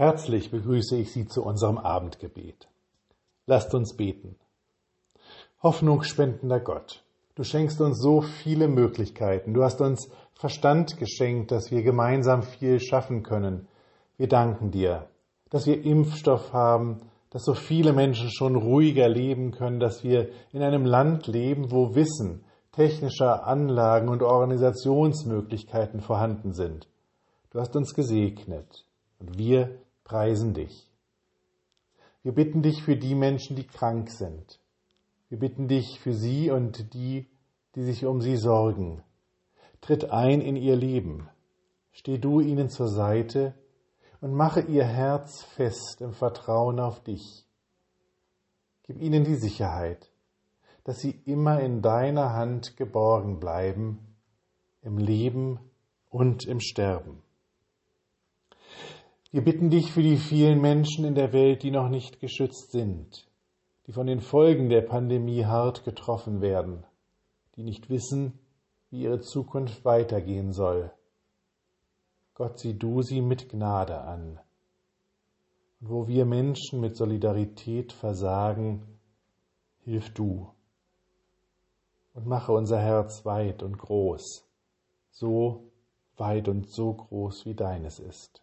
Herzlich begrüße ich Sie zu unserem Abendgebet. Lasst uns beten. Hoffnungsspendender Gott, du schenkst uns so viele Möglichkeiten. Du hast uns Verstand geschenkt, dass wir gemeinsam viel schaffen können. Wir danken dir, dass wir Impfstoff haben, dass so viele Menschen schon ruhiger leben können, dass wir in einem Land leben, wo Wissen, technischer Anlagen und Organisationsmöglichkeiten vorhanden sind. Du hast uns gesegnet und wir preisen dich. Wir bitten dich für die Menschen, die krank sind. Wir bitten dich für sie und die, die sich um sie sorgen. Tritt ein in ihr Leben. Steh du ihnen zur Seite und mache ihr Herz fest im Vertrauen auf dich. Gib ihnen die Sicherheit, dass sie immer in deiner Hand geborgen bleiben, im Leben und im Sterben. Wir bitten dich für die vielen Menschen in der Welt, die noch nicht geschützt sind, die von den Folgen der Pandemie hart getroffen werden, die nicht wissen, wie ihre Zukunft weitergehen soll. Gott, sieh du sie mit Gnade an. Und wo wir Menschen mit Solidarität versagen, hilf du und mache unser Herz weit und groß, so weit und so groß wie deines ist.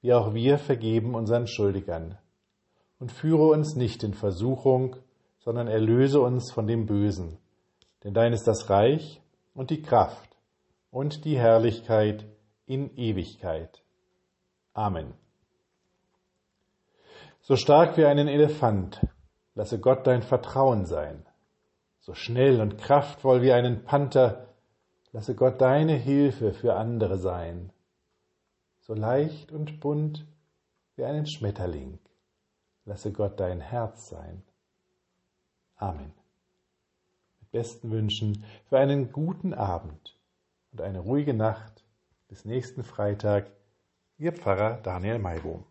wie auch wir vergeben unseren Schuldigern. Und führe uns nicht in Versuchung, sondern erlöse uns von dem Bösen. Denn dein ist das Reich und die Kraft und die Herrlichkeit in Ewigkeit. Amen. So stark wie einen Elefant, lasse Gott dein Vertrauen sein. So schnell und kraftvoll wie einen Panther, lasse Gott deine Hilfe für andere sein so leicht und bunt wie einen Schmetterling. Lasse Gott dein Herz sein. Amen. Mit besten Wünschen für einen guten Abend und eine ruhige Nacht. Bis nächsten Freitag, Ihr Pfarrer Daniel Maibohm.